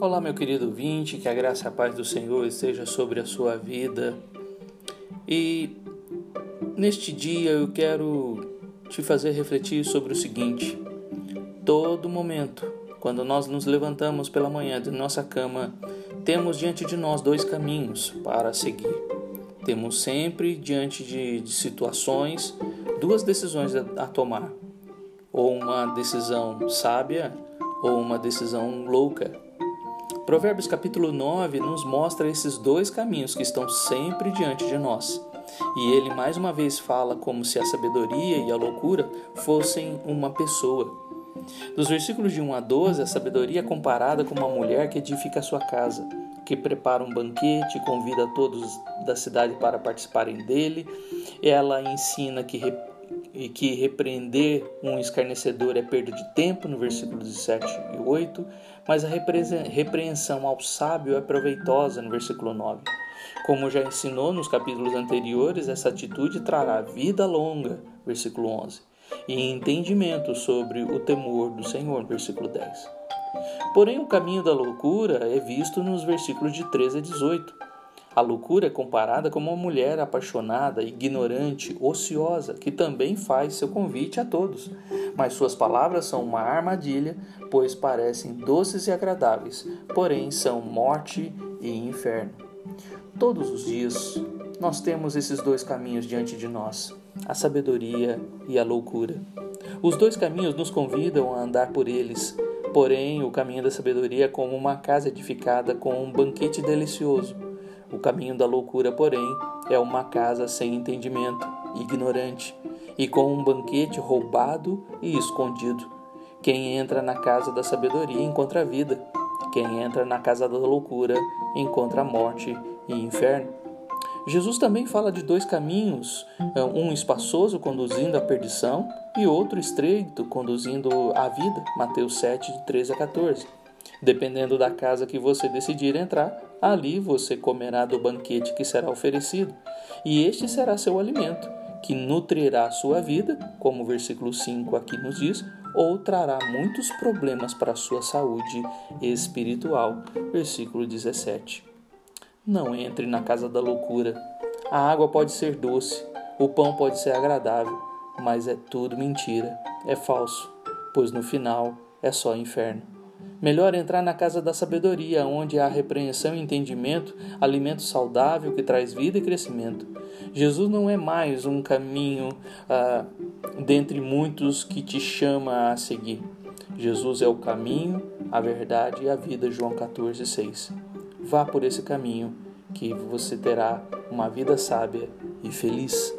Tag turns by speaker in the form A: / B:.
A: Olá, meu querido ouvinte, que a graça e a paz do Senhor esteja sobre a sua vida. E neste dia eu quero te fazer refletir sobre o seguinte: todo momento, quando nós nos levantamos pela manhã de nossa cama, temos diante de nós dois caminhos para seguir. Temos sempre diante de, de situações duas decisões a, a tomar: ou uma decisão sábia ou uma decisão louca. Provérbios capítulo 9 nos mostra esses dois caminhos que estão sempre diante de nós. E ele mais uma vez fala como se a sabedoria e a loucura fossem uma pessoa. Dos versículos de 1 a 12, a sabedoria é comparada com uma mulher que edifica a sua casa, que prepara um banquete, convida todos da cidade para participarem dele. Ela ensina que e que repreender um escarnecedor é perda de tempo, no versículo 17 e 8, mas a repreensão ao sábio é proveitosa, no versículo 9. Como já ensinou nos capítulos anteriores, essa atitude trará vida longa, versículo 11, e entendimento sobre o temor do Senhor, versículo 10. Porém, o caminho da loucura é visto nos versículos de 13 a 18 a loucura é comparada com uma mulher apaixonada, ignorante, ociosa, que também faz seu convite a todos. Mas suas palavras são uma armadilha, pois parecem doces e agradáveis, porém são morte e inferno. Todos os dias nós temos esses dois caminhos diante de nós, a sabedoria e a loucura. Os dois caminhos nos convidam a andar por eles, porém o caminho da sabedoria é como uma casa edificada com um banquete delicioso o caminho da loucura, porém, é uma casa sem entendimento, ignorante, e com um banquete roubado e escondido. Quem entra na casa da sabedoria encontra a vida. Quem entra na casa da loucura encontra a morte e inferno. Jesus também fala de dois caminhos, um espaçoso conduzindo à perdição e outro estreito conduzindo à vida. Mateus 7, de 13 a 14. Dependendo da casa que você decidir entrar, ali você comerá do banquete que será oferecido, e este será seu alimento, que nutrirá a sua vida, como o versículo 5 aqui nos diz, ou trará muitos problemas para a sua saúde espiritual. Versículo 17. Não entre na casa da loucura. A água pode ser doce, o pão pode ser agradável, mas é tudo mentira, é falso, pois no final é só inferno. Melhor entrar na casa da sabedoria, onde há repreensão e entendimento, alimento saudável que traz vida e crescimento. Jesus não é mais um caminho ah, dentre muitos que te chama a seguir. Jesus é o caminho, a verdade e a vida, João 14, 6. Vá por esse caminho, que você terá uma vida sábia e feliz.